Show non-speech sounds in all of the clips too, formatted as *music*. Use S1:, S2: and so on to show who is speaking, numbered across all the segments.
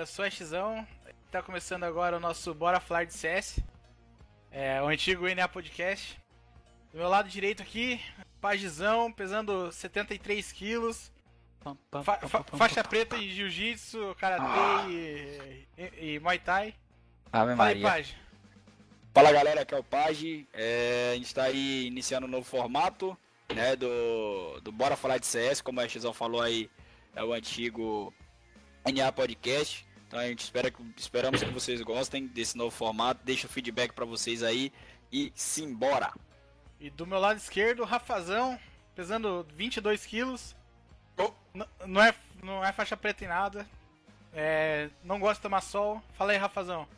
S1: eu sou a Xão. Tá começando agora o nosso Bora Falar de CS. É, o antigo NA Podcast. Do meu lado direito aqui, Pagizão, pesando 73 quilos. Fa fa faixa preta em Jiu-Jitsu, Karatê ah. e, e, e, Muay Thai.
S2: Ave Fala aí, Page. Fala galera, aqui é o Page. É, a gente tá aí iniciando um novo formato né, do, do Bora Falar de CS, como a Xão falou aí, é o antigo NA Podcast. Então a gente espera que, esperamos que vocês gostem desse novo formato. Deixa o feedback para vocês aí e simbora!
S1: E do meu lado esquerdo, Rafazão, pesando 22 quilos. Oh. Não, é, não é faixa preta em nada. É, não gosta de tomar sol. Fala aí, Rafazão.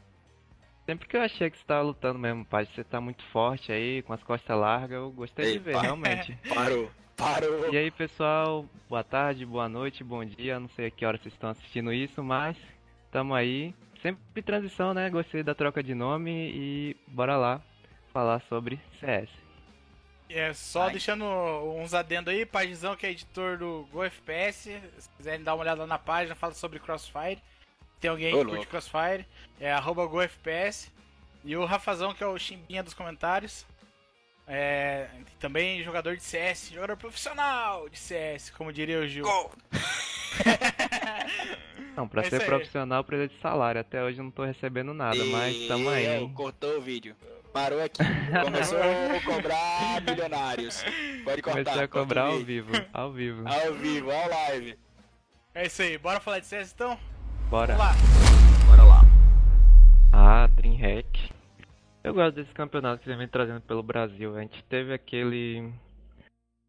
S3: Sempre que eu achei que você tava lutando mesmo, pai, você tá muito forte aí, com as costas largas, eu gostei Ei, de ver, realmente. *laughs*
S2: Parou, parou.
S3: E aí, pessoal, boa tarde, boa noite, bom dia, não sei a que hora vocês estão assistindo isso, mas tamo aí. Sempre transição, né? Gostei da troca de nome e bora lá falar sobre CS.
S1: É, só Ai. deixando uns adendo aí, Pagizão que é editor do GoFPS, se quiserem dar uma olhada na página, fala sobre Crossfire. Tem alguém que curte Crossfire, é arroba GoFPS. E o Rafazão, que é o chimbinha dos comentários. É, também jogador de CS, jogador profissional de CS, como diria o Gil. *laughs*
S3: não, pra é ser profissional precisa de salário. Até hoje eu não tô recebendo nada, e... mas tamo aí. Hein?
S2: Cortou o vídeo. Parou aqui. Começou a *laughs* cobrar milionários. Pode cortar.
S3: Começou a cobrar ao vivo. Ao vivo.
S2: Ao vivo, ao live.
S1: É isso aí. Bora falar de CS então?
S3: Bora.
S1: Vamos lá.
S2: Bora lá.
S3: Ah, Dreamhack. Eu gosto desse campeonato que você vem trazendo pelo Brasil. A gente teve aquele.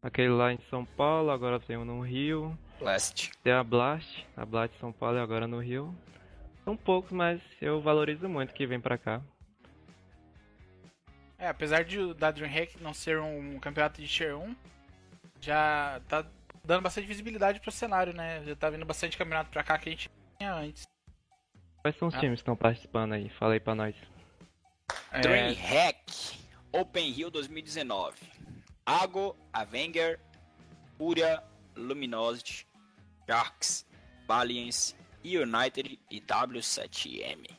S3: Aquele lá em São Paulo, agora tem um no Rio.
S2: Blast.
S3: Tem a Blast, a Blast São Paulo e agora no Rio. São poucos, mas eu valorizo muito que vem pra cá.
S1: É, apesar de da DreamHack não ser um campeonato de Tier 1, já tá dando bastante visibilidade pro cenário, né? Já tá vindo bastante campeonato pra cá que a gente tinha antes.
S3: Quais são os ah. times que estão participando aí? Fala aí pra nós.
S2: É... DreamHack Open Rio 2019. Ago, Avenger, Fúria, Luminosity, Sharks, Valiance, United e W7M.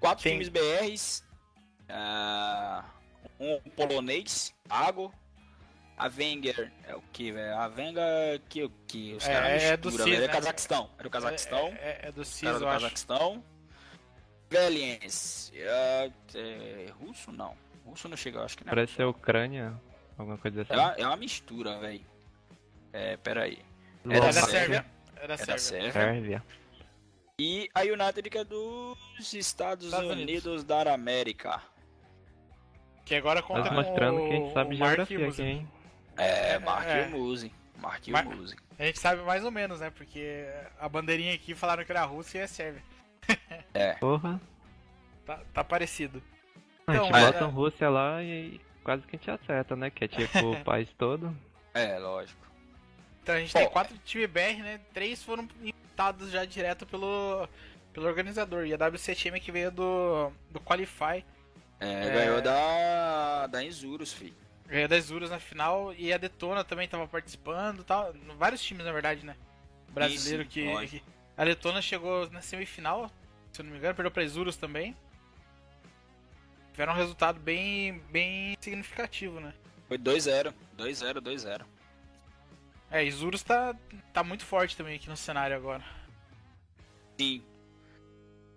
S2: Quatro Sim. times BRs Uh, um polonês, Ago. A Wenger é o que, velho? A Wenger que o que? Os
S1: é, caras é do CIS,
S2: É né? Cazaquistão. É do Cazaquistão.
S1: É, é, é do CIS,
S2: cara do Cazaquistão. Valiance. Uh, é, russo não. Russo não chega, acho que não.
S3: Parece ser Ucrânia, alguma coisa assim. É
S2: uma, é uma mistura, velho. É, peraí.
S1: É da Sérvia. É da Sérvia.
S3: Sérvia. Sérvia.
S2: E a United que é dos Estados, Estados Unidos, Unidos da América.
S1: Que agora conta
S3: Mas mostrando que a gente sabe geografia aqui, hein?
S2: É, Mark é. Muse. Mark Mar Muse.
S1: A gente sabe mais ou menos, né? Porque a bandeirinha aqui falaram que era Rússia e é Sérvia.
S2: É. *laughs*
S3: Porra.
S1: Tá, tá parecido.
S3: Então, a gente então, bota é... Rússia lá e quase que a gente acerta, né? Que é tipo *laughs* o país todo.
S2: É, lógico.
S1: Então a gente Pô, tem quatro times BR, né? Três foram inventados já direto pelo, pelo organizador. E a WCTM que veio do, do Qualify
S2: é, é, ganhou da, da Insurus, filho.
S1: Ganhou da Insurus na final e a Detona também tava participando tal. Vários times, na verdade, né? Brasileiro Isso, que, que, A Detona chegou na semifinal, se eu não me engano, perdeu pra Isurus também. Tiveram um resultado bem, bem significativo, né?
S2: Foi 2-0, 2-0, 2-0.
S1: É, Isurus tá, tá muito forte também aqui no cenário agora.
S2: Sim.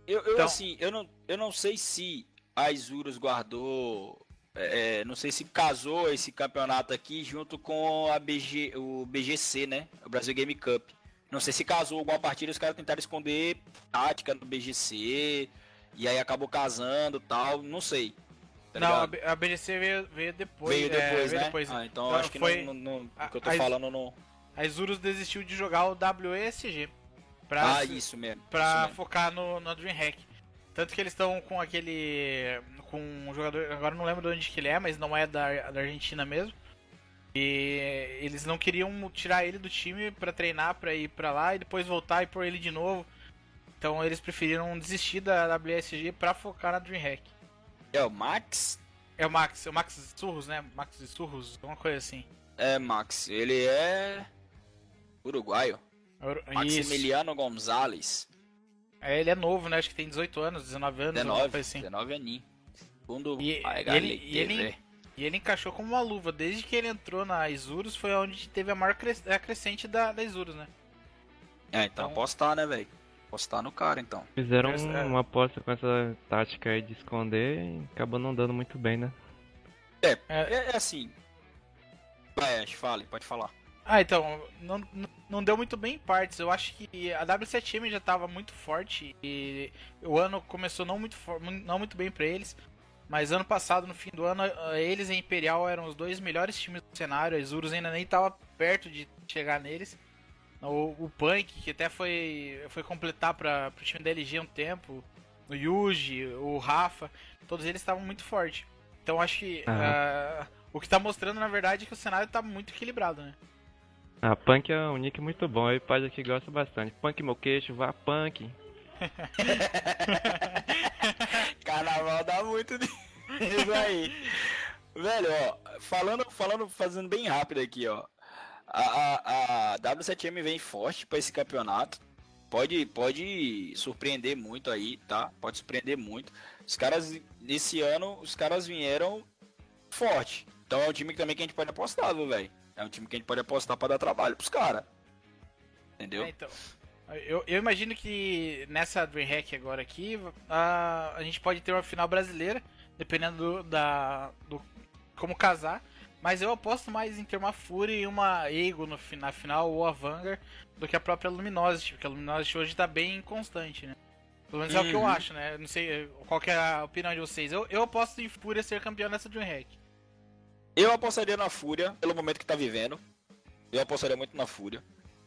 S2: Eu, eu então... assim, eu não, eu não sei se a Isurus guardou, é, é, não sei se casou esse campeonato aqui junto com a BG, o BGC, né? O Brasil Game Cup. Não sei se casou alguma partida, os caras tentaram esconder tática no BGC, e aí acabou casando tal, não sei.
S1: Tá não, a, BGC veio, veio depois.
S2: Veio depois, é, né? Veio depois. Ah, então acho que foi, não, não, não, o que eu tô a, falando não.
S1: A Isurus desistiu de jogar o WESG. Pra,
S2: ah, isso mesmo.
S1: Pra
S2: isso mesmo.
S1: focar no, no DreamHack. Tanto que eles estão com aquele. com um jogador. Agora não lembro de onde que ele é, mas não é da, da Argentina mesmo. E eles não queriam tirar ele do time para treinar, para ir para lá e depois voltar e pôr ele de novo. Então eles preferiram desistir da WSG para focar na DreamHack.
S2: É o Max?
S1: É o Max, é o Max Surros, né? Max Surros, alguma coisa assim.
S2: É, Max. Ele é uruguaio. Maximiliano Gonzalez.
S1: É, ele é novo, né? Acho que tem 18 anos, 19 anos.
S2: 19, assim. 19 aninhos. Segundo
S1: e, e, ele, e, ele, e ele encaixou como uma luva. Desde que ele entrou na Isurus foi onde teve a maior cres, a crescente da, da Isurus, né?
S2: É, então, então apostar, né, velho? Apostar no cara, então.
S3: Fizeram é. uma aposta com essa tática aí de esconder e acabou não dando muito bem, né?
S2: É, é, é assim. Vai, Ash, fale, pode falar.
S1: Ah, então, não, não deu muito bem em partes. Eu acho que a W7M já estava muito forte e o ano começou não muito, não muito bem para eles. Mas ano passado, no fim do ano, eles e a Imperial eram os dois melhores times do cenário. A Isurus ainda nem estava perto de chegar neles. O, o Punk, que até foi, foi completar para o time da LG um tempo. O Yuji, o Rafa, todos eles estavam muito fortes. Então acho que uhum. uh, o que está mostrando, na verdade, é que o cenário está muito equilibrado, né?
S3: Ah, Punk é um nick muito bom, aí pai aqui gosta bastante. Punk meu queixo, vá Punk. *laughs*
S2: Carnaval dá muito disso aí. *laughs* Velho, ó, falando, falando, fazendo bem rápido aqui, ó. A, a, a W7M vem forte para esse campeonato. Pode, pode surpreender muito aí, tá? Pode surpreender muito. Os caras, nesse ano, os caras vieram forte. Então é um time também que a gente pode apostar, viu, velho? É um time que a gente pode apostar para dar trabalho pros caras. Entendeu? É,
S1: então. Eu, eu, imagino que nessa DreamHack agora aqui, a, a gente pode ter uma final brasileira, dependendo do, da, do como casar. Mas eu aposto mais em ter uma Fury e uma Ego no, na final, ou a Vanguard, do que a própria Luminosity, porque a Luminosity hoje tá bem constante, né? Pelo menos uhum. é o que eu uhum. acho, né? Não sei qual é a opinião de vocês. Eu, eu aposto em Fúria ser campeão nessa DreamHack.
S2: Eu apostaria na Fúria, pelo momento que tá vivendo. Eu apostaria muito na Fúria.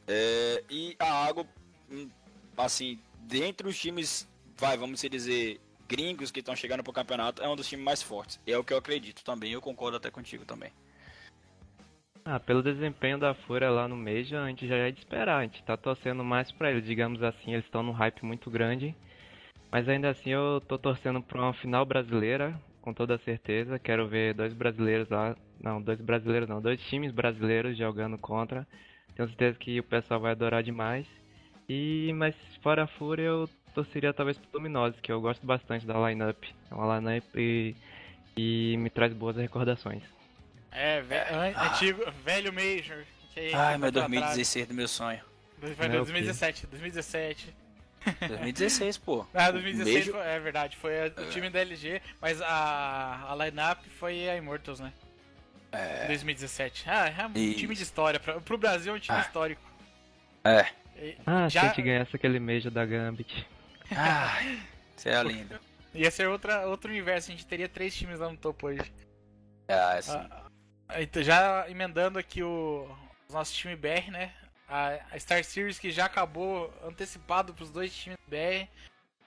S2: É, e a Água, hum, assim, dentre os times, vai, vamos dizer, gringos que estão chegando pro campeonato, é um dos times mais fortes. É o que eu acredito também, eu concordo até contigo também.
S3: Ah, pelo desempenho da Fúria lá no Major, a gente já é de esperar. A gente tá torcendo mais pra eles, digamos assim, eles estão num hype muito grande. Mas ainda assim eu tô torcendo pra uma final brasileira, com toda certeza. Quero ver dois brasileiros lá. Não, dois brasileiros não, dois times brasileiros jogando contra. Tenho certeza que o pessoal vai adorar demais. E mas fora a Fúria eu torceria talvez pro Luminose, que eu gosto bastante da lineup. É uma lineup e, e me traz boas recordações.
S1: É, ve ah. antigo, velho Major.
S2: Ai, meu 2016 do meu sonho.
S1: Foi 2017, 2017.
S2: 2016, pô.
S1: Ah, 2016 foi, é verdade, foi o time da LG, mas a, a lineup foi a Immortals, né? É. 2017. Ah, é um Isso. time de história. Pra, pro Brasil é um time ah. histórico.
S2: É.
S3: ah, já... se a gente ganhasse aquele Major da Gambit.
S2: Ah, isso é lindo.
S1: Ia ser outra, outro universo, a gente teria três times lá no topo hoje.
S2: Ah, é sim.
S1: Ah, então, já emendando aqui o, o nosso time BR, né? A, a, Star Series que já acabou antecipado para os dois times BR.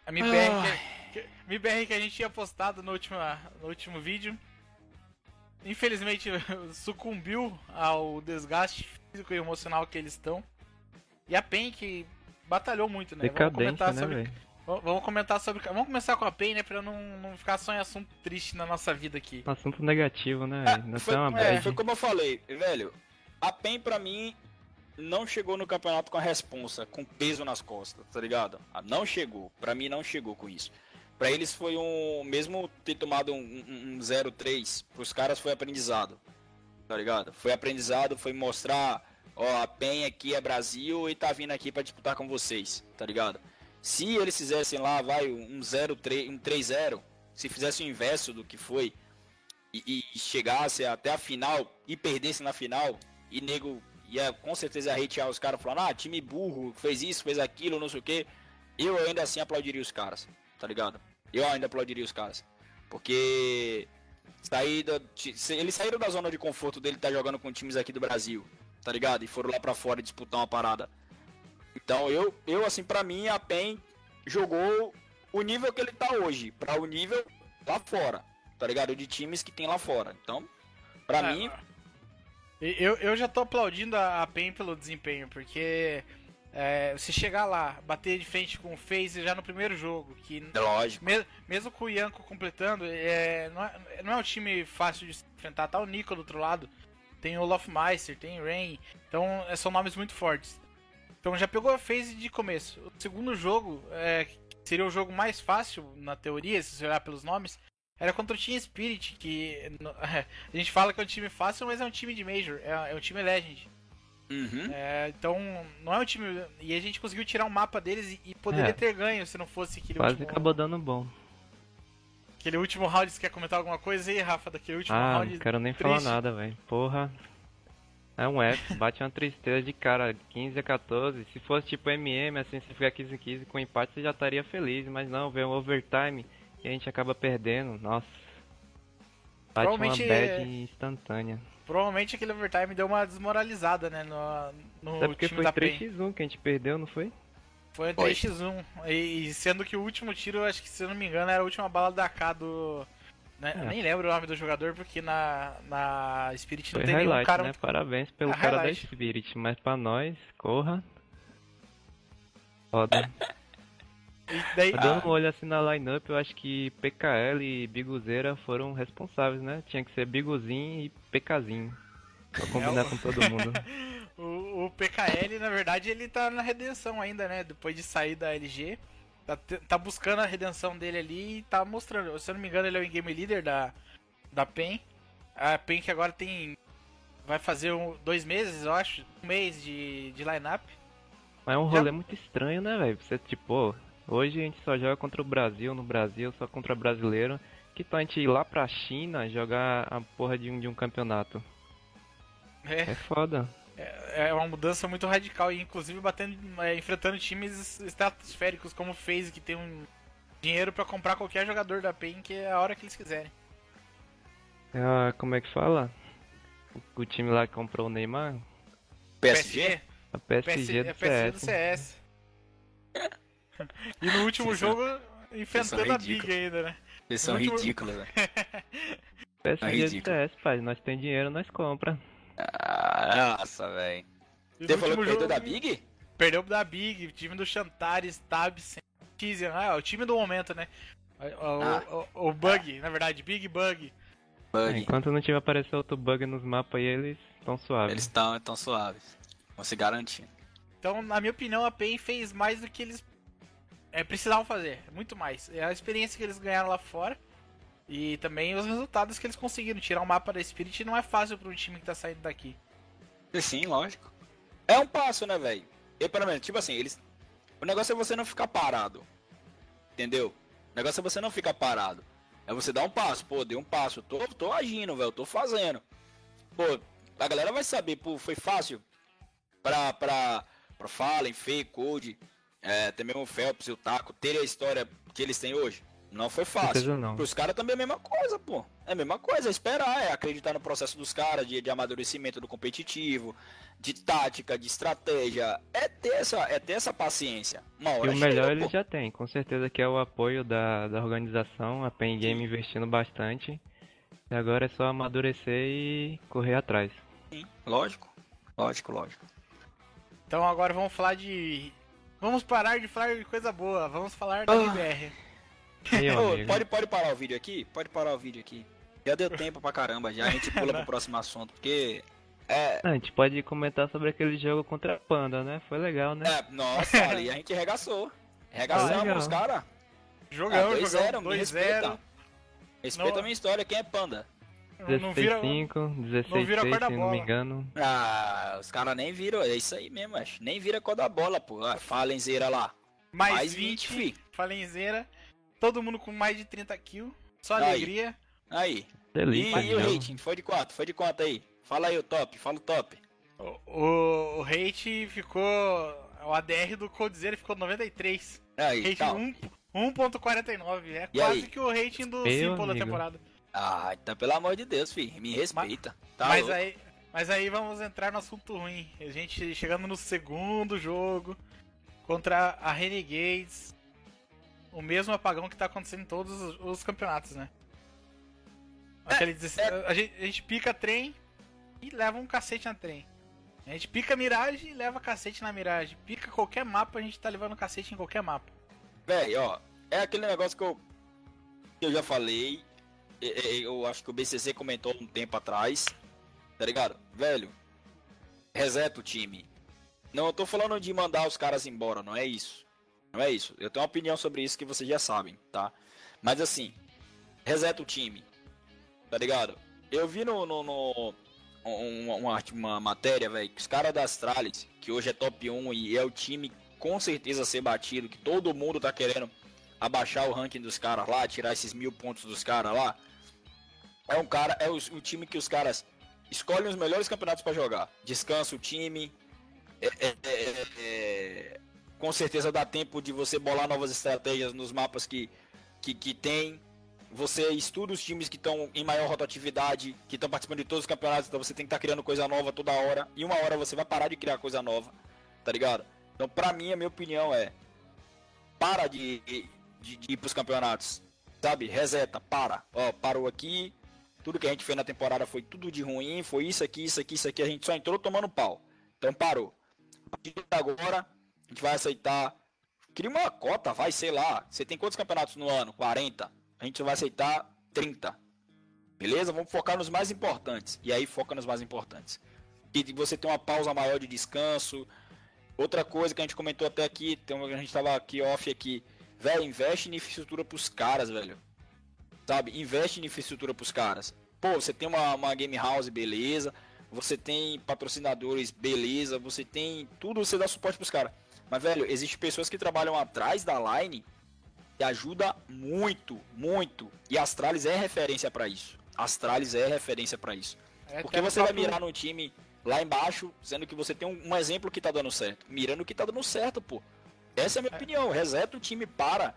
S1: A MBR, que, que, MBR que a gente tinha postado no último, no último vídeo. Infelizmente *laughs* sucumbiu ao desgaste físico e emocional que eles estão. E a PEN que batalhou muito, né?
S3: Vamos comentar né, sobre. Véio?
S1: Vamos comentar sobre. Vamos começar com a PEN, né? Pra não, não ficar só em assunto triste na nossa vida aqui.
S3: Assunto negativo, né?
S2: É, foi, é, foi como eu falei, velho. A PEN pra mim não chegou no campeonato com a responsa, com peso nas costas, tá ligado? Ah, não chegou. Pra mim não chegou com isso. Pra eles foi um. Mesmo ter tomado um, um, um 0-3, pros caras foi aprendizado. Tá ligado? Foi aprendizado, foi mostrar, ó, a PEN aqui é Brasil e tá vindo aqui para disputar com vocês, tá ligado? Se eles fizessem lá, vai, um 0-3, um 3-0, se fizesse o inverso do que foi e, e, chegasse até a final e perdesse na final, e nego ia com certeza hatear os caras falando, ah, time burro, fez isso, fez aquilo, não sei o que. Eu ainda assim aplaudiria os caras, tá ligado? Eu ainda aplaudiria os caras. Porque saída, eles saíram da zona de conforto dele tá jogando com times aqui do Brasil, tá ligado? E foram lá para fora disputar uma parada. Então eu, eu assim, para mim, a PEN jogou o nível que ele tá hoje, para o nível lá fora, tá ligado? De times que tem lá fora. Então, para é, mim.
S1: Eu, eu já tô aplaudindo a PEN pelo desempenho, porque é, você chegar lá, bater de frente com o FaZe já no primeiro jogo, que
S2: é lógico.
S1: Me, mesmo com o Yanko completando, é, não, é, não é um time fácil de enfrentar, tá o Nico do outro lado, tem o Lofmeister, tem o Rain, então é, são nomes muito fortes. Então já pegou a phase de começo. O segundo jogo, é, seria o jogo mais fácil, na teoria, se você olhar pelos nomes, era contra o Team Spirit, que *laughs* a gente fala que é um time fácil, mas é um time de Major, é, é um time Legend. Uhum. É, então, não é um time. E a gente conseguiu tirar um mapa deles e, e poderia é. ter ganho se não fosse aquele
S3: Quase último... acabou dando bom.
S1: Aquele último round, você quer comentar alguma coisa aí, Rafa? Daquele último
S3: ah,
S1: round.
S3: Não quero nem triste. falar nada, velho. Porra. É um F, *laughs* bate uma tristeza de cara, 15 a 14. Se fosse tipo MM, assim, se ficar 15 a 15 com empate, você já estaria feliz. Mas não, vem um overtime e a gente acaba perdendo. Nossa. Bate uma bad é... instantânea.
S1: Provavelmente aquele overtime deu uma desmoralizada, né? No, no Até
S3: porque foi 3x1 que a gente perdeu, não foi?
S1: Foi 3x1. E, sendo que o último tiro, acho que se eu não me engano, era a última bala da K do. Né? É. Nem lembro o nome do jogador, porque na, na Spirit
S3: foi
S1: não tem nenhum cara.
S3: Né? Parabéns pelo a cara highlight. da Spirit, mas pra nós, corra. Foda. *laughs* Daí, Dando ah, um olho assim na lineup, eu acho que PKL e Biguzeira foram responsáveis, né? Tinha que ser Biguzinho e PKzinho. Pra combinar é o... com todo mundo. *laughs*
S1: o, o, PKL, na verdade, ele tá na redenção ainda, né? Depois de sair da LG. Tá, tá buscando a redenção dele ali e tá mostrando. Se eu não me engano, ele é o game leader da, da PEN. A PEN que agora tem. Vai fazer um, dois meses, eu acho. Um mês de, de lineup.
S3: Mas é um rolê Já... muito estranho, né, velho? Você, tipo, Hoje a gente só joga contra o Brasil, no Brasil, só contra brasileiro. Que tal a gente ir lá pra China jogar a porra de um, de um campeonato? É. É foda.
S1: É, é uma mudança muito radical e inclusive batendo, é, enfrentando times estratosféricos como o FaZe, que tem um dinheiro para comprar qualquer jogador da PEN que é a hora que eles quiserem.
S3: Ah, como é que fala? O, o time lá que comprou o Neymar?
S1: PSG?
S3: A PSG, PSG do, PSG
S1: do CS. E no último jogo, enfrentando a Big ainda, né?
S2: Eles são último... ridículos, né? *laughs*
S3: PSG do CS, pai. Nós tem dinheiro, nós compra.
S2: Ah, nossa, velho. Você falou que perdeu da Big?
S1: Perdeu da Big, time do Chantares, Tab, Tizian. Ah, o time do momento, né? O, ah. o, o, Bug, na verdade, Big Bug.
S3: Bug. É, enquanto não tiver aparecer outro bug nos mapas aí, eles estão suaves.
S2: Eles estão tão suaves. Vão se garantir.
S1: Então, na minha opinião, a PEN fez mais do que eles é, precisavam fazer, muito mais. É a experiência que eles ganharam lá fora e também os resultados que eles conseguiram. Tirar o um mapa da Spirit não é fácil para um time que tá saindo daqui.
S2: Sim, lógico. É um passo, né, velho? Eu, pelo menos, tipo assim, eles. O negócio é você não ficar parado. Entendeu? O negócio é você não ficar parado. É você dar um passo. Pô, dei um passo. Tô, tô agindo, velho. Tô fazendo. Pô, a galera vai saber, pô, foi fácil pra, pra, pra Fallen, Fake, Code é, até mesmo o Phelps e o Taco terem a história que eles têm hoje. Não foi fácil. Não. Para os caras também é a mesma coisa, pô. É a mesma coisa, é esperar, é acreditar no processo dos caras de, de amadurecimento do competitivo, de tática, de estratégia. É ter essa, é ter essa paciência.
S3: Uma hora e o melhor ele já tem, com certeza que é o apoio da, da organização, a Pen Game investindo bastante. E agora é só amadurecer e correr atrás.
S2: Sim, lógico. Lógico, lógico.
S1: Então agora vamos falar de Vamos parar de falar de coisa boa, vamos falar da BR.
S2: Oh, pode, pode parar o vídeo aqui? Pode parar o vídeo aqui. Já deu tempo pra caramba, já a gente pula pro *laughs* próximo assunto, porque. É...
S3: A gente pode comentar sobre aquele jogo contra a Panda, né? Foi legal, né?
S2: É, nossa, *laughs* ali a gente regaçou. Regaçamos os caras.
S1: Jogamos, ah, jogamos. 2-0.
S2: Respeita, respeita a minha história, quem é Panda?
S3: 16 5, 16 6, se não me engano.
S2: Ah, os caras nem viram, é isso aí mesmo, acho. Nem vira cor da bola, pô. Ah, Falenzeira lá.
S1: Mais, mais 20, 20 fi. Falenzeira. Todo mundo com mais de 30 kills. Só aí. alegria.
S2: Aí. Delícia, e, e o rating? Foi de quanto? Foi de quanto aí? Fala aí o top, fala o top.
S1: O, o, o rate ficou. O ADR do Coldzera ficou 93.
S2: Aí,
S1: rate 1.49. É e quase aí? que o rating do Simple da temporada.
S2: Ah, então pelo amor de Deus, filho, me respeita.
S1: Mas, tá mas aí, mas aí vamos entrar no assunto ruim. A gente chegando no segundo jogo contra a Renegades. O mesmo apagão que tá acontecendo em todos os, os campeonatos, né? É, Aquele, é... a, gente, a gente pica trem e leva um cacete na trem. A gente pica Mirage e leva cacete na Mirage. Pica qualquer mapa, a gente tá levando cacete em qualquer mapa.
S2: Véi, ó, é aquele negócio que eu, que eu já falei eu acho que o BCC comentou um tempo atrás, tá ligado? Velho, reseta o time. Não, eu tô falando de mandar os caras embora, não é isso. Não é isso. Eu tenho uma opinião sobre isso que vocês já sabem, tá? Mas assim, reseta o time. Tá ligado? Eu vi no, no, no uma, uma, uma, matéria, velho, que os caras da Astralis, que hoje é top 1 e é o time com certeza ser batido, que todo mundo tá querendo abaixar o ranking dos caras lá, tirar esses mil pontos dos caras lá. É um cara, é o, o, time que os caras escolhem os melhores campeonatos para jogar. Descansa o time. É, é, é, é, com certeza dá tempo de você bolar novas estratégias nos mapas que, que, que tem. Você estuda os times que estão em maior rotatividade, que estão participando de todos os campeonatos, então você tem que estar tá criando coisa nova toda hora. E uma hora você vai parar de criar coisa nova, tá ligado? Então, pra mim, a minha opinião é: para de, de, de ir pros campeonatos, sabe? Reseta, para. Ó, parou aqui. Tudo que a gente fez na temporada foi tudo de ruim, foi isso aqui, isso aqui, isso aqui. A gente só entrou tomando pau. Então, parou. A partir de agora, a gente vai aceitar. Cria uma cota, vai, sei lá. Você tem quantos campeonatos no ano? 40 a gente vai aceitar 30. Beleza? Vamos focar nos mais importantes. E aí foca nos mais importantes. E você tem uma pausa maior de descanso. Outra coisa que a gente comentou até aqui, a gente estava aqui off aqui. Velho, investe em infraestrutura pros caras, velho. Sabe? Investe em infraestrutura pros caras. Pô, você tem uma, uma game house, beleza. Você tem patrocinadores, beleza. Você tem tudo, você dá suporte pros caras. Mas, velho, existem pessoas que trabalham atrás da line e ajuda muito, muito. E Astralis é referência para isso. Astralis é referência para isso. É, Porque você vai mirar no time lá embaixo, sendo que você tem um, um, exemplo que tá dando certo. Mirando o que tá dando certo, pô. Essa é a minha é. opinião. Reseta o time, para.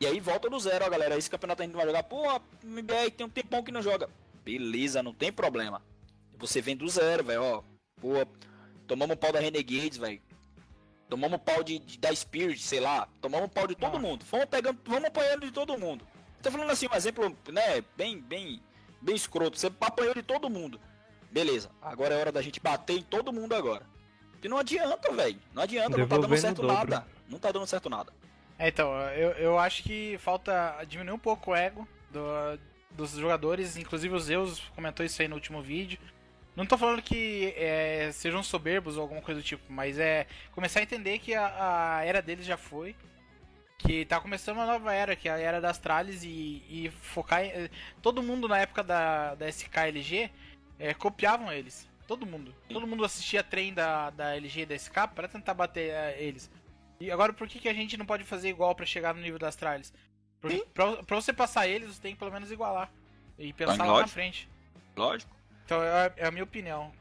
S2: E aí volta do zero, ó, galera. Esse campeonato a gente não vai jogar. Pô, a MBR tem um tempão que não joga. Beleza, não tem problema. Você vem do zero, velho, ó. Pô, tomamos um pau da Renegades, velho. Tomamos pau de, de, da Spirit, sei lá. Tomamos pau de todo mundo. Fomos pegando, vamos apanhando de todo mundo. Tô falando assim, um exemplo, né, bem, bem, bem escroto. Você apanhou de todo mundo. Beleza, agora é hora da gente bater em todo mundo agora. E não adianta, velho. Não adianta, não tá dando certo nada. Não tá dando certo nada.
S1: É, então, eu, eu acho que falta diminuir um pouco o ego do, dos jogadores, inclusive o Zeus comentou isso aí no último vídeo. Não tô falando que é, sejam soberbos ou alguma coisa do tipo, mas é começar a entender que a, a, era deles já foi. Que tá começando uma nova era, que é a era das tralhas e, e focar em, Todo mundo na época da, da SKLG é, copiavam eles. Todo mundo. Todo mundo assistia trem da, da LG e da SK para tentar bater é, eles. E agora por que, que a gente não pode fazer igual para chegar no nível das tralhas? Porque pra, pra, você passar eles, você tem que pelo menos igualar. E pensar lá na frente.
S2: Lógico.
S1: Então é, é a minha opinião.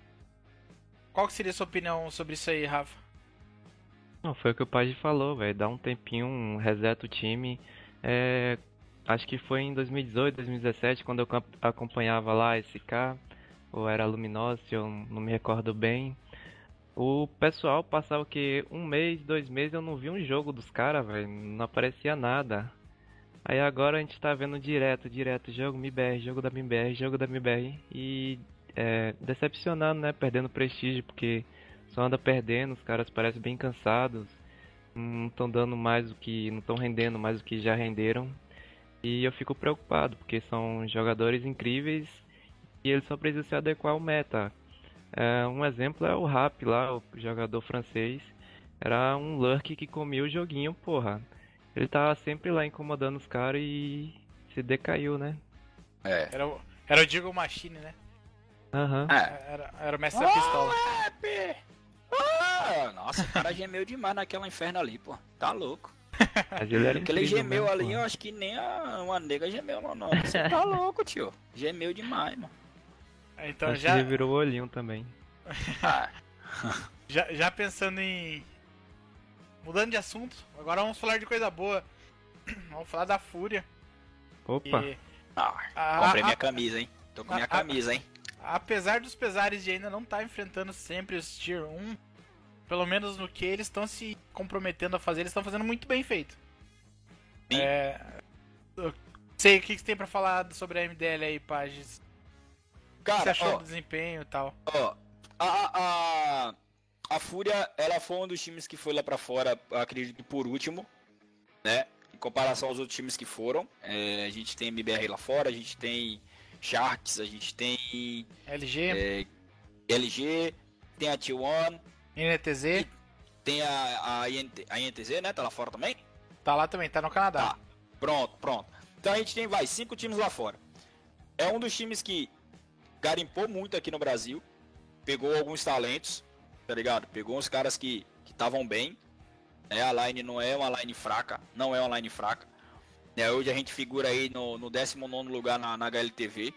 S1: Qual que seria a sua opinião sobre isso aí, Rafa?
S3: Não, foi o que o Page falou, velho. Dá um tempinho, um reseta o time. É, acho que foi em 2018, 2017, quando eu acompanhava lá esse SK, ou era Luminosa, eu não me recordo bem. O pessoal passava o que? Um mês, dois meses, eu não vi um jogo dos caras, velho. Não aparecia nada. Aí agora a gente tá vendo direto, direto, jogo MIBR, jogo da MIBR, jogo da MIBR. E é, decepcionando, né? Perdendo prestígio, porque só anda perdendo, os caras parecem bem cansados, não estão dando mais do que. não estão rendendo mais do que já renderam. E eu fico preocupado, porque são jogadores incríveis e eles só precisam se adequar ao meta. É, um exemplo é o Rap lá, o jogador francês. Era um lurk que comia o joguinho, porra. Ele tava sempre lá incomodando os caras e se decaiu, né?
S1: É. Era, o, era o Diego Machine, né?
S3: Aham.
S1: Uhum. É. Era, era o mestre oh, da pistola.
S2: Ah, nossa, o cara gemeu demais naquela inferno ali, pô. Tá louco. *laughs*
S3: Mas ele era
S2: Aquele gemeu ali, pô. eu acho que nem a, uma nega gemeu, não, não. Você tá *laughs* louco, tio. Gemeu demais, mano.
S1: É, então acho já.
S3: ele virou o olhinho também.
S1: Ah. *laughs* já, já pensando em. Mudando de assunto, agora vamos falar de coisa boa. *clears throat* Vamos falar da Fúria.
S3: Opa!
S2: E... Ah, comprei a, minha camisa, hein? Tô com a, minha camisa, hein?
S1: apesar dos pesares de ainda não estar tá enfrentando sempre os Tier 1, pelo menos no que eles estão se comprometendo a fazer, eles estão fazendo muito bem feito. Sim. É, sei o que, você tem para falar sobre a MDL aí, Pages. Cara, que você achou ó, do desempenho e tal?
S2: Ó, a, a, a Fúria, ela foi um dos times que foi lá para fora, acredito por último, né? Em comparação aos outros times que foram. É, a gente tem MBR lá fora, a gente tem Sharks, a gente tem
S1: LG,
S2: é, LG, tem a T1,
S1: NTZ,
S2: tem a, a, INT, a INTZ, né? Tá lá fora também?
S1: Tá lá também, tá no Canadá. Tá.
S2: Pronto, pronto. Então a gente tem, vai, cinco times lá fora. É um dos times que garimpou muito aqui no Brasil. Pegou alguns talentos, tá ligado? Pegou uns caras que estavam bem. Né? A line não é uma line fraca. Não é uma line fraca. Né? Hoje a gente figura aí no, no 19 lugar na, na HLTV.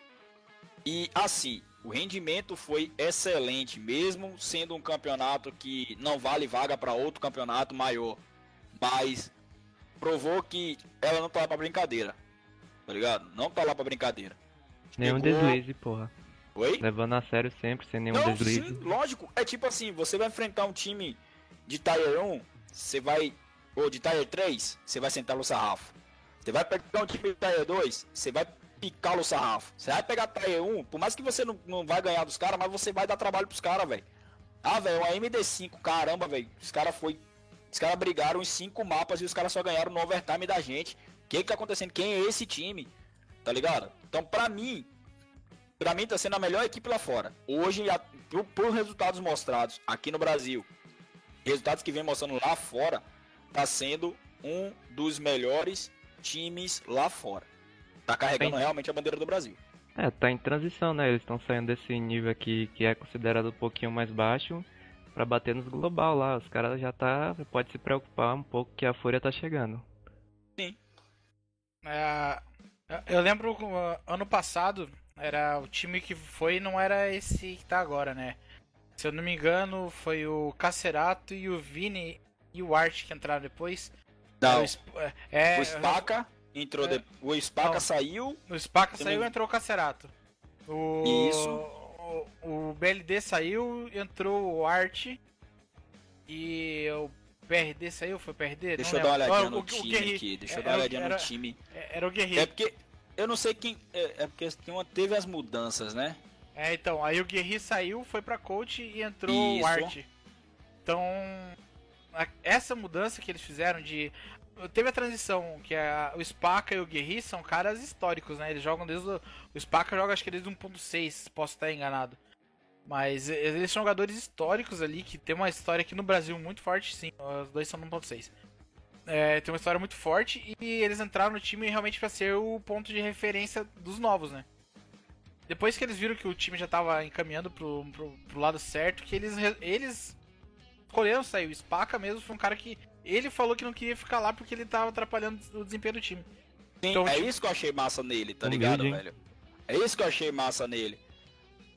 S2: E assim, o rendimento foi excelente, mesmo sendo um campeonato que não vale vaga para outro campeonato maior. Mas provou que ela não tá lá pra brincadeira. Tá ligado? Não tá lá pra brincadeira.
S3: Nenhum deslize, porra. Oi? Levando a sério sempre, sem nenhum não, deslize. Sim,
S2: lógico. É tipo assim, você vai enfrentar um time de Tier 1, você vai. Ou de Tier 3, você vai sentar no sarrafo. Você vai pegar um time de Tier 2, você vai picar o sarrafo. Você vai pegar Tier 1, por mais que você não, não vai ganhar dos caras, mas você vai dar trabalho pros caras, velho. Ah, velho, uma MD5, caramba, velho. Os caras foi. Os caras brigaram em cinco mapas e os caras só ganharam no overtime da gente. O que que tá acontecendo? Quem é esse time? Tá ligado? Então, pra mim, pra mim tá sendo a melhor equipe lá fora. Hoje, a, por, por resultados mostrados aqui no Brasil, resultados que vem mostrando lá fora, tá sendo um dos melhores times lá fora. Tá carregando Sim. realmente a bandeira do Brasil.
S3: É, tá em transição, né? Eles estão saindo desse nível aqui que é considerado um pouquinho mais baixo para bater nos global lá. Os caras já tá. Pode se preocupar um pouco que a Fúria tá chegando.
S1: Sim. É, eu lembro uh, ano passado era o time que foi não era esse que tá agora, né? Se eu não me engano, foi o Cacerato e o Vini e o Art que entraram depois.
S2: Não. É, é, o Spaca entrou é, de... o Spaca não, saiu.
S1: O Spaca saiu e entrou o Cacerato. O
S2: Isso.
S1: O, o BLD saiu, entrou o Art e o PRD saiu, foi PRD?
S2: Deixa não eu dar uma olhadinha no o, time o aqui, deixa eu dar uma olhadinha
S1: era,
S2: no time.
S1: Era o Guerreiro.
S2: É porque eu não sei quem, é, é porque teve as mudanças, né?
S1: É, então, aí o Guerri saiu, foi pra coach e entrou Isso. o Art. Então, a, essa mudança que eles fizeram de. Teve a transição, que a, o Spaca e o Guerri são caras históricos, né? Eles jogam desde. O, o Spaca joga acho que desde 1.6, posso estar enganado. Mas eles são jogadores históricos ali, que tem uma história aqui no Brasil muito forte, sim. Os dois são 1.6. É, tem uma história muito forte e eles entraram no time realmente para ser o ponto de referência dos novos, né? Depois que eles viram que o time já tava encaminhando pro, pro, pro lado certo, que eles, eles escolheram sair. O Spaca mesmo foi um cara que. Ele falou que não queria ficar lá porque ele tava atrapalhando o desempenho do time.
S2: Sim, então, é tipo... isso que eu achei massa nele, tá ligado, velho? É isso que eu achei massa nele.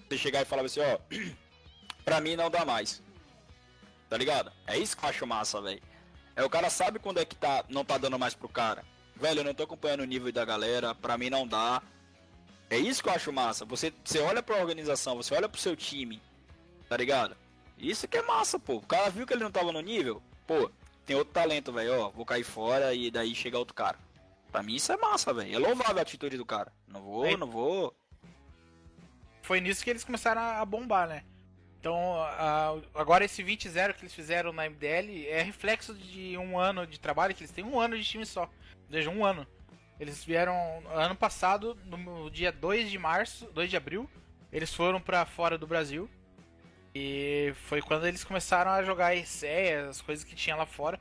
S2: Você chegar e falar assim, ó, *clears throat* pra mim não dá mais. Tá ligado? É isso que eu acho massa, velho. É o cara sabe quando é que tá, não tá dando mais pro cara. Velho, eu não tô acompanhando o nível da galera, pra mim não dá. É isso que eu acho massa. Você, você olha pra organização, você olha pro seu time, tá ligado? Isso que é massa, pô. O cara viu que ele não tava no nível, pô, tem outro talento, velho, ó, vou cair fora e daí chega outro cara. Pra mim isso é massa, velho. É louvável a atitude do cara. Não vou, é. não vou.
S1: Foi nisso que eles começaram a bombar, né? Então, agora esse 20-0 que eles fizeram na MDL é reflexo de um ano de trabalho, que eles têm um ano de time só. Ou seja, um ano. Eles vieram ano passado, no dia 2 de março, 2 de abril, eles foram para fora do Brasil. E foi quando eles começaram a jogar ESEA, as coisas que tinha lá fora.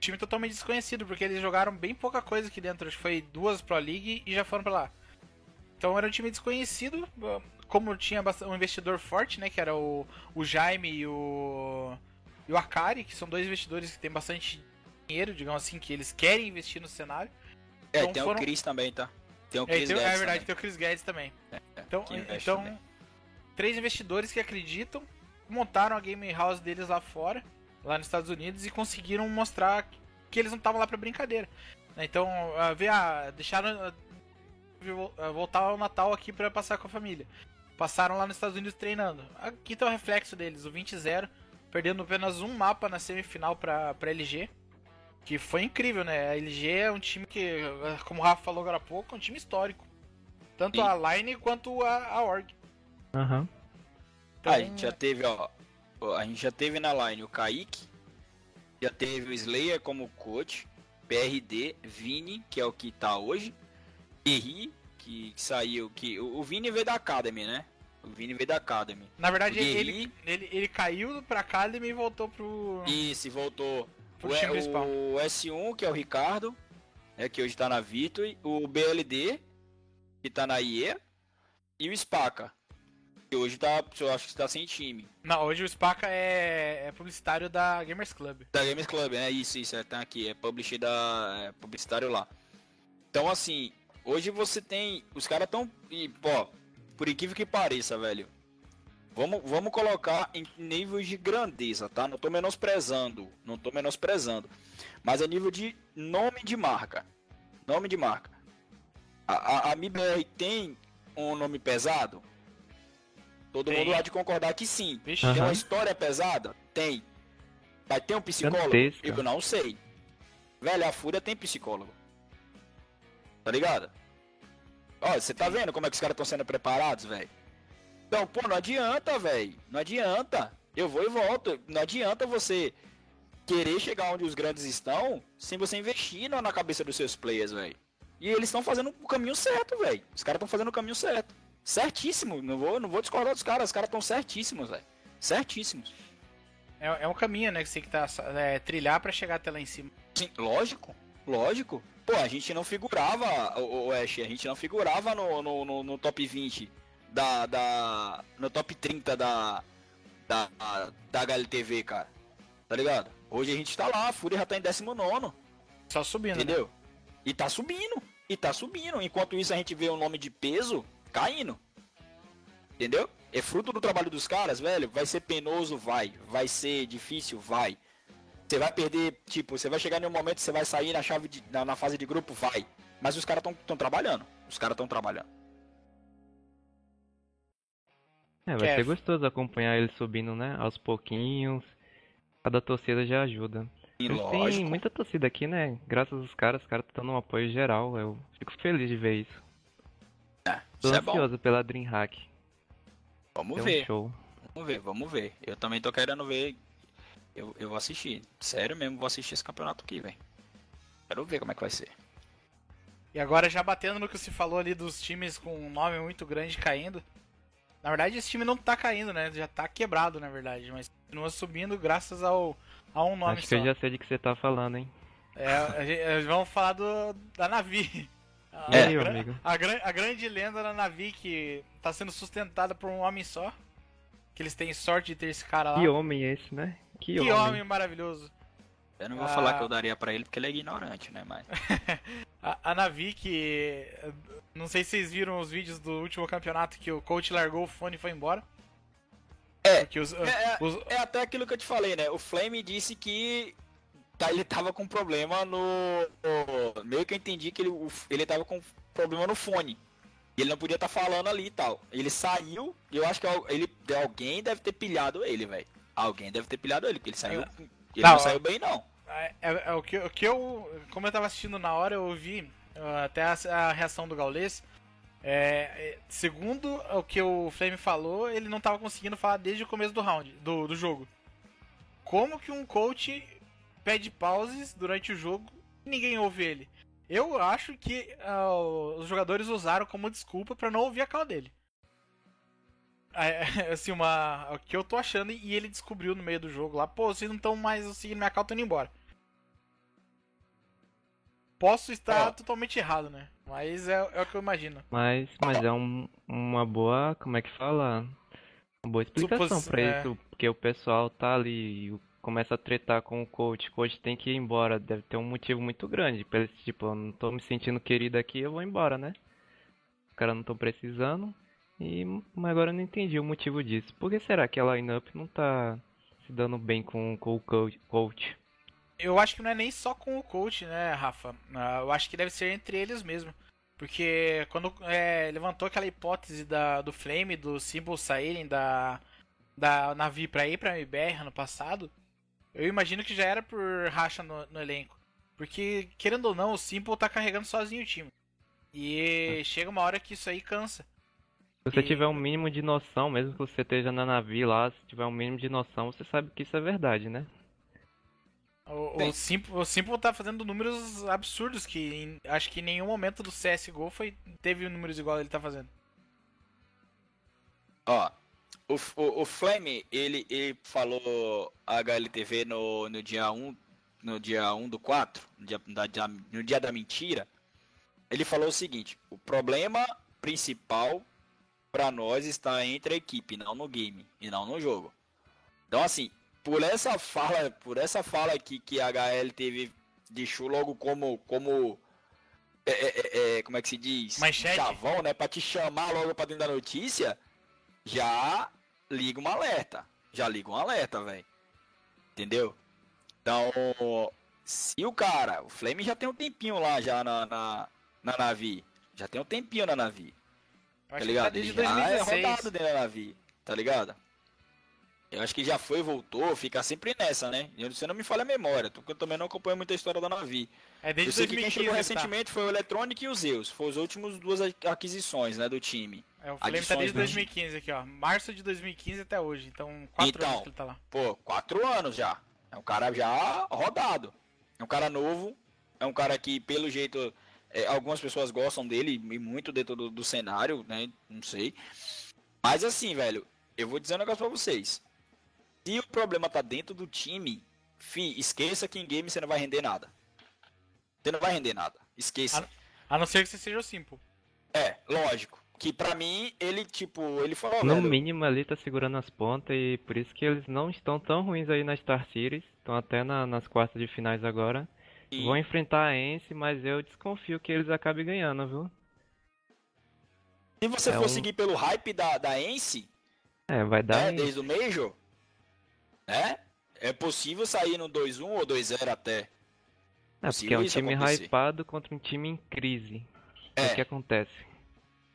S1: Time totalmente desconhecido, porque eles jogaram bem pouca coisa aqui dentro. Acho que foi duas Pro League e já foram para lá. Então era um time desconhecido, como tinha um investidor forte, né? Que era o, o Jaime e o, e o Akari, que são dois investidores que têm bastante dinheiro, digamos assim, que eles querem investir no cenário.
S2: É, então, tem foram... o Chris também, tá?
S1: Tem o é, Chris é, tem, Guedes. É verdade, também. tem o Chris Guedes também. É, é então, então também. três investidores que acreditam, montaram a game house deles lá fora, lá nos Estados Unidos, e conseguiram mostrar que eles não estavam lá pra brincadeira. Então, uh, ver, ah, deixaram uh, voltar ao Natal aqui para passar com a família. Passaram lá nos Estados Unidos treinando. Aqui tá o reflexo deles, o 20-0, perdendo apenas um mapa na semifinal pra, pra LG. Que foi incrível, né? A LG é um time que, como o Rafa falou agora há pouco, é um time histórico. Tanto Sim. a Line quanto a, a Org.
S3: Aham. Uhum.
S2: Então... a gente já teve, ó. A gente já teve na Line o Kaique. Já teve o Slayer como coach. PRD, Vini, que é o que tá hoje. Henry, que, que, saiu. que O, o Vini veio da Academy, né? O Vini veio da Academy.
S1: Na verdade, ele, ele, ele caiu pra Academy e voltou pro.
S2: Isso, voltou. Pro o, o, o S1, que é o Ricardo, é, que hoje tá na Victory, o BLD, que tá na IE, e o Spaca, que hoje tá, eu acho que tá sem time.
S1: Não, hoje o Spaca é, é publicitário da Gamers Club.
S2: Da Gamers Club, né? Isso, isso, é, tá aqui, é publisher da, é publicitário lá. Então, assim, hoje você tem, os caras tão, e, pô, por incrível que pareça, velho, Vamos, vamos colocar em níveis de grandeza, tá? Não tô menosprezando, não tô menosprezando. Mas é nível de nome de marca. Nome de marca. A, a, a MIBR tem um nome pesado? Todo tem. mundo há de concordar que sim. Vixe, tem uma história pesada? Tem. Vai ter um psicólogo? Eu não sei. Velho, a Fúria tem psicólogo. Tá ligado? Ó, você tá vendo como é que os caras estão sendo preparados, velho? Então, pô, não adianta, velho. Não adianta. Eu vou e volto. Não adianta você querer chegar onde os grandes estão sem você investir na cabeça dos seus players, velho. E eles estão fazendo o caminho certo, velho. Os caras estão fazendo o caminho certo. Certíssimo. Não vou, não vou discordar dos caras. Os caras estão certíssimos, velho. Certíssimos.
S1: É, é um caminho, né, que você tem que tá, é, trilhar para chegar até lá em cima.
S2: Sim, lógico. Lógico. Pô, a gente não figurava, o, o Ash, a gente não figurava no, no, no, no top 20 da, da. No top 30 da. Da, da HLTV, cara. Tá ligado? Hoje a gente tá lá, a Fúria já tá em 19.
S1: Só subindo.
S2: Né? Entendeu? Né? E tá subindo. E tá subindo. Enquanto isso a gente vê o nome de peso caindo. Entendeu? É fruto do trabalho dos caras, velho. Vai ser penoso, vai. Vai ser difícil, vai. Você vai perder, tipo, você vai chegar em um momento, você vai sair na chave de, na, na fase de grupo, vai. Mas os caras estão trabalhando. Os caras estão trabalhando.
S3: É, vai ser gostoso acompanhar ele subindo, né? Aos pouquinhos. Cada torcida já ajuda.
S2: E
S3: tem muita torcida aqui, né? Graças aos caras, os caras estão dando um apoio geral. Eu fico feliz de ver isso.
S2: É,
S3: Tô
S2: isso
S3: ansioso
S2: é
S3: pela Dreamhack.
S2: Vamos ver. Um show. Vamos ver, vamos ver. Eu também tô querendo ver. Eu, eu vou assistir. Sério mesmo, vou assistir esse campeonato aqui, velho. Quero ver como é que vai ser.
S1: E agora já batendo no que se falou ali dos times com um nome muito grande caindo. Na verdade, esse time não tá caindo, né? Já tá quebrado, na verdade, mas continua subindo graças ao, a um nome
S3: Acho
S1: só.
S3: que eu já sei de que você tá falando, hein?
S1: É, vamos falar do, da Navi.
S3: A, é, a, amigo.
S1: A, a, grande lenda da Navi que tá sendo sustentada por um homem só. Que eles têm sorte de ter esse cara lá.
S3: Que homem esse, né?
S1: Que, que homem. homem maravilhoso.
S2: Eu não vou ah, falar que eu daria para ele porque ele é ignorante, né, mas... *laughs*
S1: a, a Navi que... Não sei se vocês viram os vídeos do último campeonato que o coach largou o fone e foi embora.
S2: É, os, é, é, os... é, até aquilo que eu te falei, né? O Flame disse que tá, ele tava com problema no, no... Meio que eu entendi que ele, ele tava com problema no fone. Ele não podia estar tá falando ali e tal. Ele saiu, e eu acho que ele, alguém deve ter pilhado ele, velho. Alguém deve ter pilhado ele, porque ele saiu ele não, não saiu bem, não.
S1: É, é, é, o, que, o que eu. Como eu tava assistindo na hora, eu ouvi uh, até a, a, reação do Gaules. É, é, segundo o que o Flame falou, ele não tava conseguindo falar desde o começo do round, do, do jogo. Como que um coach pede pauses durante o jogo e ninguém ouve ele? Eu acho que uh, os jogadores usaram como desculpa para não ouvir a call dele. É, *laughs* assim, uma. O que eu tô achando, e ele descobriu no meio do jogo lá, pô, vocês não estão mais seguindo minha calça, tô indo embora. Posso estar totalmente errado, né? Mas é, é, o que eu imagino.
S3: Mas, mas é um, uma boa. Como é que fala? Uma boa explicação Supos... pra é... isso, porque o pessoal tá ali e começa a tretar com o coach. O coach tem que ir embora. Deve ter um motivo muito grande. Pra tipo, eu não tô me sentindo querido aqui, eu vou embora, né? Os caras não estão precisando. E mas agora eu não entendi o motivo disso. Por que será que a lineup não tá se dando bem com, com o coach?
S1: Eu acho que não é nem só com o coach, né, Rafa? Ah, eu acho que deve ser entre eles mesmo. Porque quando é, levantou aquela hipótese da, do Flame, do Symbol saírem da, da Navi pra ir pra MBR ano passado, eu imagino que já era por racha no, no elenco. Porque, querendo ou não, o Simple tá carregando sozinho o time. E é. chega uma hora que isso aí cansa.
S3: Se você tiver um mínimo de noção, mesmo que você esteja na navio lá, se tiver um mínimo de noção, você sabe que isso é verdade, né?
S1: O, o, Simple, o Simple tá fazendo números absurdos que em, acho que em nenhum momento do CSGO foi, teve números igual ele tá fazendo.
S2: Ó, o, o, o Flame, ele, ele falou a HLTV no, no dia 1, no dia 1 do 4, no dia, da, no dia da mentira, ele falou o seguinte, o problema principal para nós está entre a equipe, não no game e não no jogo. Então assim, por essa fala, por essa fala aqui que a HLTV deixou logo como como é, é, é, é como é que se diz?
S1: Manchete.
S2: Chavão, né, para te chamar logo para dentro da notícia, já liga um alerta. Já liga um alerta, velho. Entendeu? Então, se o cara, o Flame já tem um tempinho lá já na, na, na nave. Já tem um tempinho na nave. Tá ligado? Desde Ele 2016. já é rodado dentro da nave. Tá ligado? Eu acho que já foi, voltou, fica sempre nessa, né? Você não me falha a memória, porque eu também não acompanho muita história da Navi.
S1: É desde eu sei 2015, que quem chegou
S2: tá. recentemente foi o Electronic e o Zeus. Foram as últimas duas aquisições, né, do time.
S1: É, o Flame tá desde 2015 aqui, ó. Março de 2015 até hoje. Então, quatro então, anos que ele tá lá.
S2: Pô, quatro anos já. É um cara já rodado. É um cara novo. É um cara que, pelo jeito, é, algumas pessoas gostam dele e muito dentro do, do cenário, né? Não sei. Mas assim, velho, eu vou dizer um negócio pra vocês. Se o problema tá dentro do time, fi, esqueça que em game você não vai render nada. Você não vai render nada. Esqueça.
S1: A, a não ser que você seja o Simple.
S2: É, lógico. Que pra mim, ele, tipo, ele falou.
S3: No velho, mínimo ali tá segurando as pontas e por isso que eles não estão tão ruins aí na Star Series. Estão até na, nas quartas de finais agora. E... Vão enfrentar a Ence, mas eu desconfio que eles acabem ganhando, viu?
S2: Se você é for um... seguir pelo hype da, da Ence,
S3: é, vai dar.
S2: É, desde o Major, né? É possível sair no 2-1 ou 2-0 até.
S3: É, porque é um time acontecer. hypado contra um time em crise. É. é o que acontece.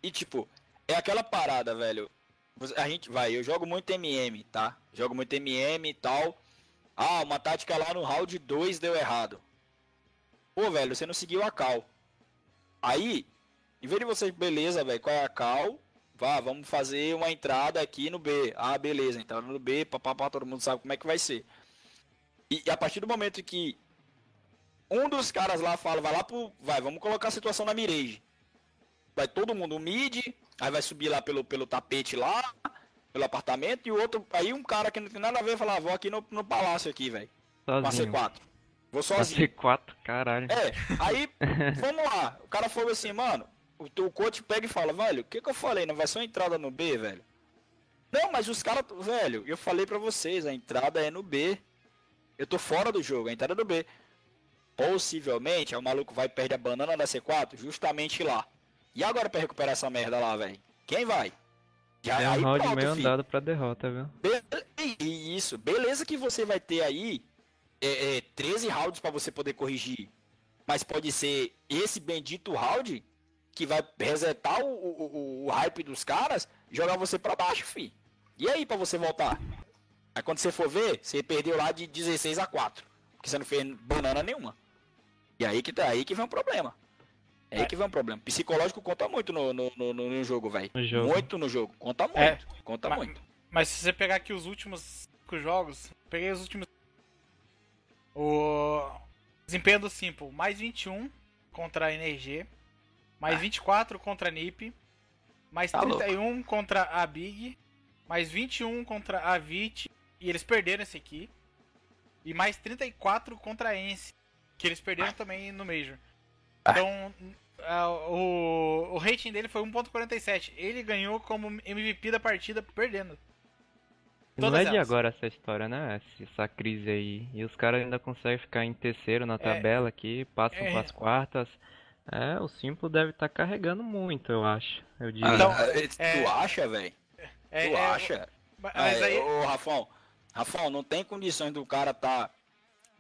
S2: E tipo, é aquela parada, velho. A gente vai, eu jogo muito MM, tá? Jogo muito MM e tal. Ah, uma tática lá no round 2 deu errado. Pô, velho, você não seguiu a cal. Aí, em vez de você, beleza, velho, qual é a cal? Vá, vamos fazer uma entrada aqui no B. Ah, beleza, entrada no B, papapá, todo mundo sabe como é que vai ser. E, e a partir do momento que um dos caras lá fala, vai lá pro. Vai, vamos colocar a situação na mirage vai todo mundo mid, aí vai subir lá pelo, pelo tapete lá, pelo apartamento, e o outro, aí um cara que não tem nada a ver fala, ah, vou aqui no, no palácio aqui, velho. Com a C4. Vou sozinho.
S3: C4, caralho.
S2: É, aí, *laughs* vamos lá. O cara falou assim, mano, o teu coach pega e fala, velho, o que que eu falei? Não vai ser uma entrada no B, velho? Não, mas os caras, velho, eu falei pra vocês, a entrada é no B. Eu tô fora do jogo, a entrada é no B. Possivelmente, o maluco vai perder a banana da C4 justamente lá. E agora pra recuperar essa merda lá, velho? Quem vai?
S3: Já, é um round pronto, meio filho. andado pra derrota, viu?
S2: Be isso, beleza que você vai ter aí é, é, 13 rounds para você poder corrigir. Mas pode ser esse bendito round que vai resetar o, o, o, o hype dos caras jogar você para baixo, fi. E aí para você voltar? Aí quando você for ver, você perdeu lá de 16 a 4. Porque você não fez banana nenhuma. E aí que tá aí que vem um problema. É aí que vem um problema. Psicológico conta muito no, no, no, no jogo, velho. Muito no jogo. Conta muito. É, conta
S1: mas,
S2: muito.
S1: Mas se você pegar aqui os últimos jogos, peguei os últimos. O desempenho do Simple, mais 21 contra a NRG, mais ah. 24 contra a NiP, mais tá 31 louco. contra a Big, mais 21 contra a VIT, e eles perderam esse aqui, e mais 34 contra a Ence, que eles perderam ah. também no Major. Ah. Então, o, o rating dele foi 1.47. Ele ganhou como MVP da partida perdendo.
S3: Todas não é de elas. agora essa história, né? Essa crise aí. E os caras ainda conseguem ficar em terceiro na é. tabela é, aqui, passam é, para as quartas. É, o Simple deve estar tá carregando muito, eu acho. Eu diria.
S2: Então, é, tu acha, velho? É, tu acha? Mas aí... Ô, Rafão, Rafão, não tem condições do cara tá.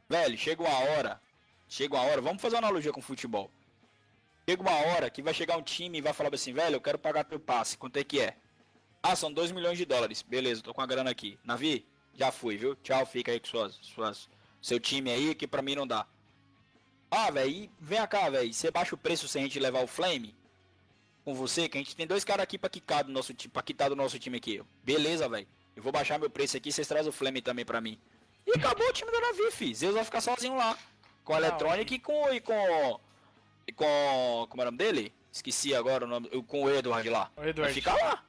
S2: Velho, chega uma hora. Chega uma hora, vamos fazer uma analogia com futebol. Chega uma hora que vai chegar um time e vai falar assim, velho, eu quero pagar teu passe, quanto é que é? Ah, são 2 milhões de dólares. Beleza, tô com a grana aqui. Navi, já fui, viu? Tchau, fica aí com suas, suas, seu time aí, que pra mim não dá. Ah, velho, vem cá, velho. Você baixa o preço sem a gente levar o Flame com você, que a gente tem dois caras aqui pra quitar do nosso time, pra quitar do nosso time aqui. Beleza, velho. Eu vou baixar meu preço aqui, vocês trazem o Flame também pra mim. E acabou o time da Navi, fi. Zeus vai ficar sozinho lá. Com a Electronic e com, e com e com. Como é o nome dele? Esqueci agora o nome. Com o Edward lá. O Edward. Vai ficar lá.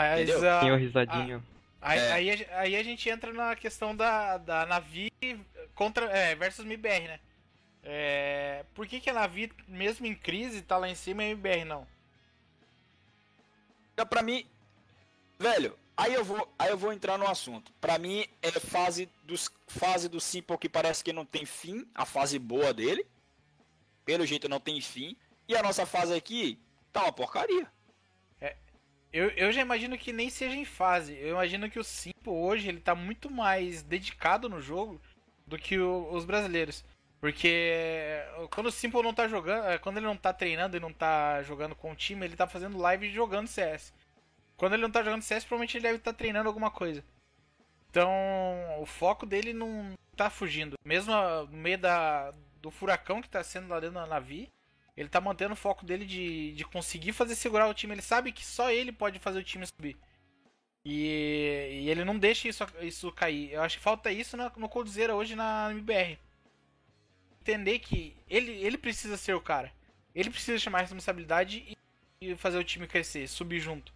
S1: Mas a,
S3: uh, risadinho.
S1: A, aí, é. aí, aí, a gente entra na questão da, da Navi contra, é, versus MBR, né? É, por que, que a Navi, mesmo em crise, tá lá em cima e a MBR não?
S2: Pra mim, velho, aí eu vou, aí eu vou entrar no assunto. Pra mim, é fase, dos, fase do Simple que parece que não tem fim, a fase boa dele. Pelo jeito não tem fim. E a nossa fase aqui tá uma porcaria.
S1: Eu, eu já imagino que nem seja em fase. Eu imagino que o Simple hoje ele tá muito mais dedicado no jogo do que o, os brasileiros. Porque quando o Simple não tá jogando, é, quando ele não tá treinando e não tá jogando com o time, ele tá fazendo live jogando CS. Quando ele não tá jogando CS, provavelmente ele deve estar tá treinando alguma coisa. Então, o foco dele não tá fugindo. Mesmo no meio da, do furacão que tá sendo lá dentro da Navi, ele tá mantendo o foco dele de, de conseguir fazer segurar o time. Ele sabe que só ele pode fazer o time subir. E, e ele não deixa isso, isso cair. Eu acho que falta isso no, no Coldzera hoje na MBR entender que ele, ele precisa ser o cara. Ele precisa chamar responsabilidade e, e fazer o time crescer, subir junto.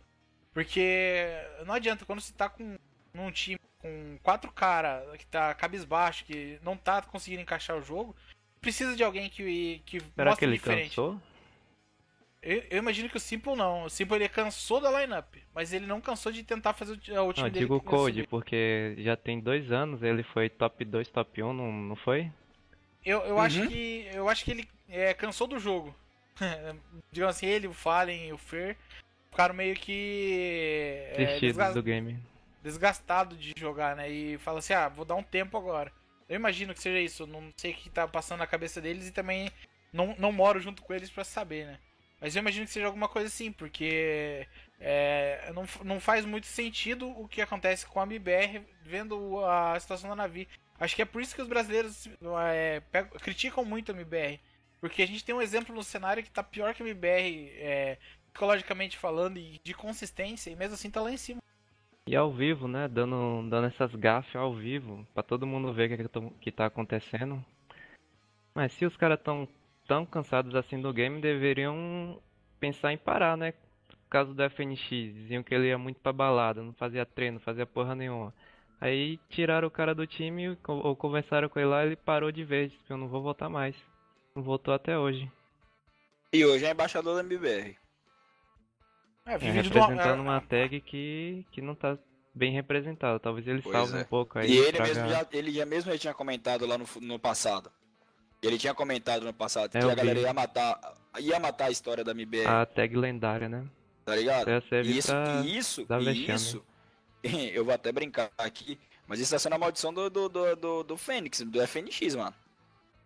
S1: Porque não adianta quando você tá com num time com quatro caras que tá cabisbaixo, que não tá conseguindo encaixar o jogo, precisa de alguém que, que
S3: Será mostre que ele diferente. Cansou?
S1: Eu, eu, imagino que o Simple não. O Simple ele cansou da lineup, mas ele não cansou de tentar fazer o, o time não, dele.
S3: digo o Code, porque já tem dois anos ele foi top 2, top 1, não, não foi?
S1: Eu, eu uhum. acho que. Eu acho que ele é, cansou do jogo. *laughs* Digamos assim, ele, o Fallen e o Fer ficaram meio que.
S3: É, desgast... do game.
S1: Desgastado de jogar, né? E fala assim, ah, vou dar um tempo agora. Eu imagino que seja isso, não sei o que tá passando na cabeça deles e também não, não moro junto com eles para saber, né? Mas eu imagino que seja alguma coisa assim, porque é, não, não faz muito sentido o que acontece com a MBR vendo a situação da Navi. Acho que é por isso que os brasileiros é, pegam, criticam muito a MBR. Porque a gente tem um exemplo no cenário que tá pior que a MBR, é, psicologicamente falando, e de consistência, e mesmo assim tá lá em cima.
S3: E ao vivo, né? Dando, dando essas gafas ao vivo, para todo mundo ver o que, que, que tá acontecendo. Mas se os caras tão tão cansados assim do game, deveriam pensar em parar, né? Caso do FNX, diziam que ele ia muito pra balada, não fazia treino, não fazia porra nenhuma. Aí tiraram o cara do time ou conversaram com ele lá, ele parou de vez, eu não vou voltar mais. Não voltou até hoje.
S2: E hoje é embaixador da MBR.
S3: É, é representando uma tag que, que não tá bem representada. Talvez ele pois salve é. um pouco aí.
S2: E ele mesmo já, ele já mesmo já tinha comentado lá no, no passado. Ele tinha comentado no passado é, que a galera ia matar, ia matar a história da MBR.
S3: A tag lendária, né?
S2: Tá ligado? Isso, isso, isso, *laughs* eu vou até brincar aqui, mas isso tá sendo a maldição do, do, do, do, do Fênix, do FNX, mano.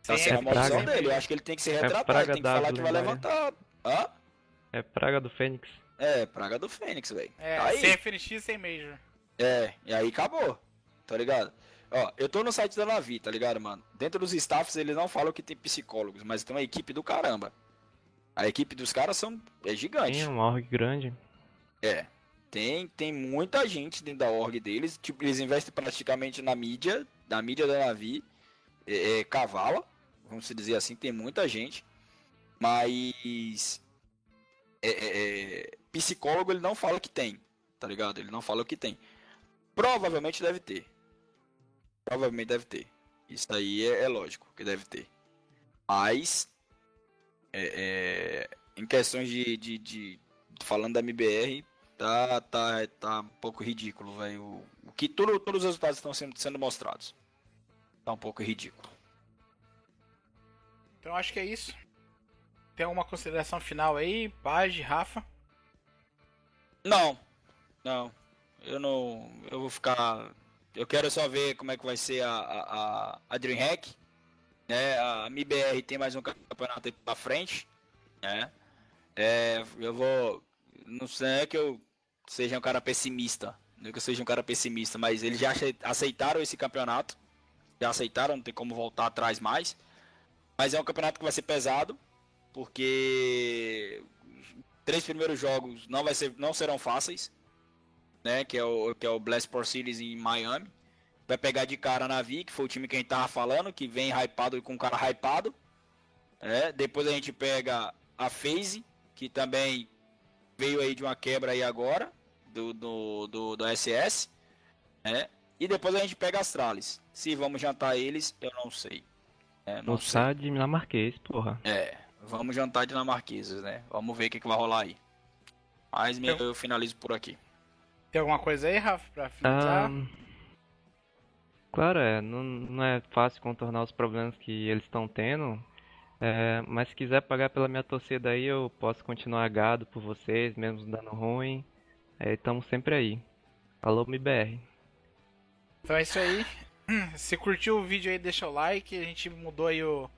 S2: Tá Sim, sendo é a maldição praga. dele. Eu acho que ele tem que se é retratar, é ele tem que falar que vai levantar. Hã?
S3: É praga do Fênix.
S2: É, praga do Fênix, velho.
S1: É, tá sem FNX sem Major.
S2: É, e aí acabou. Tá ligado? Ó, eu tô no site da Navi, tá ligado, mano? Dentro dos staffs eles não falam que tem psicólogos, mas tem uma equipe do caramba. A equipe dos caras são é gigante.
S3: Tem uma org grande.
S2: É. Tem, tem muita gente dentro da org deles. Tipo, eles investem praticamente na mídia, na mídia da Navi. É, é, cavala, vamos dizer assim, tem muita gente. Mas é, é, é, psicólogo ele não fala que tem, tá ligado? Ele não fala o que tem. Provavelmente deve ter. Provavelmente deve ter. Isso aí é, é lógico que deve ter. Mas é, em questões de, de, de, falando da MBR, tá, tá, tá um pouco ridículo, velho. O, que tudo, todos os resultados estão sendo, sendo mostrados. Tá um pouco ridículo.
S1: Então acho que é isso. Tem alguma consideração final aí, Page, Rafa?
S2: Não, não. Eu não. Eu vou ficar. Eu quero só ver como é que vai ser a, a, a Dreamhack. Né? A MBR tem mais um campeonato pra frente. Né? É, eu vou. Não sei é que eu seja um cara pessimista. Não é que eu seja um cara pessimista, mas eles já aceitaram esse campeonato. Já aceitaram, não tem como voltar atrás mais. Mas é um campeonato que vai ser pesado, porque três primeiros jogos não, vai ser, não serão fáceis, né? Que é o, que é o Blastport Series em Miami. Vai pegar de cara a Navi, que foi o time que a gente tava falando, que vem hypado com um cara hypado. Né? Depois a gente pega a FaZe, que também veio aí de uma quebra aí agora do, do, do, do SS, né? E depois a gente pega as trales. Se vamos jantar eles, eu não sei.
S3: É, não sei. de dinamarquês, porra.
S2: É, vamos jantar dinamarqueses, né? Vamos ver o que, que vai rolar aí. Mas eu... eu finalizo por aqui.
S1: Tem alguma coisa aí, Rafa, pra finalizar? Um...
S3: Claro, é, não, não é fácil contornar os problemas que eles estão tendo. É, mas se quiser pagar pela minha torcida aí, eu posso continuar gado por vocês, mesmo dando ruim. Estamos é, sempre aí. Alô, MBR.
S1: Então é isso aí. *clears throat* Se curtiu o vídeo aí, deixa o like. A gente mudou aí o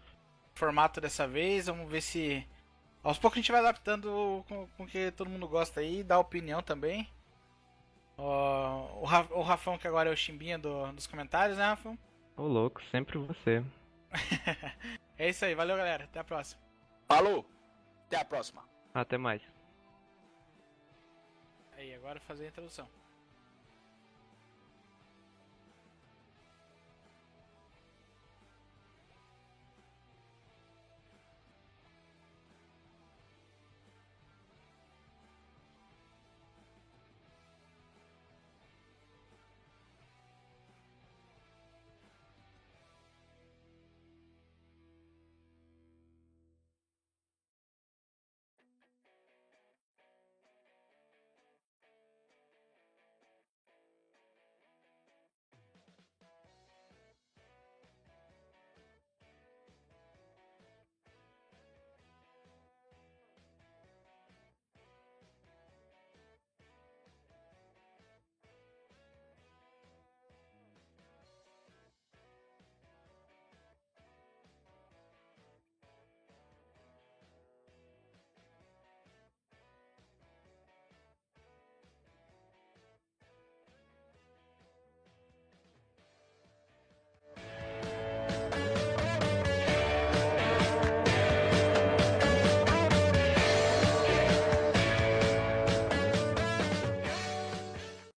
S1: formato dessa vez. Vamos ver se. Aos poucos a gente vai adaptando com, o que todo mundo gosta aí, dá opinião também. Uh, o, Rafão, que agora é o chimbinha do, dos comentários, né, Rafão?
S3: Ô louco, sempre você. *laughs*
S1: é isso aí, valeu galera, até a próxima.
S2: Falou, até a próxima.
S3: Até mais.
S1: Aí, agora fazer a introdução.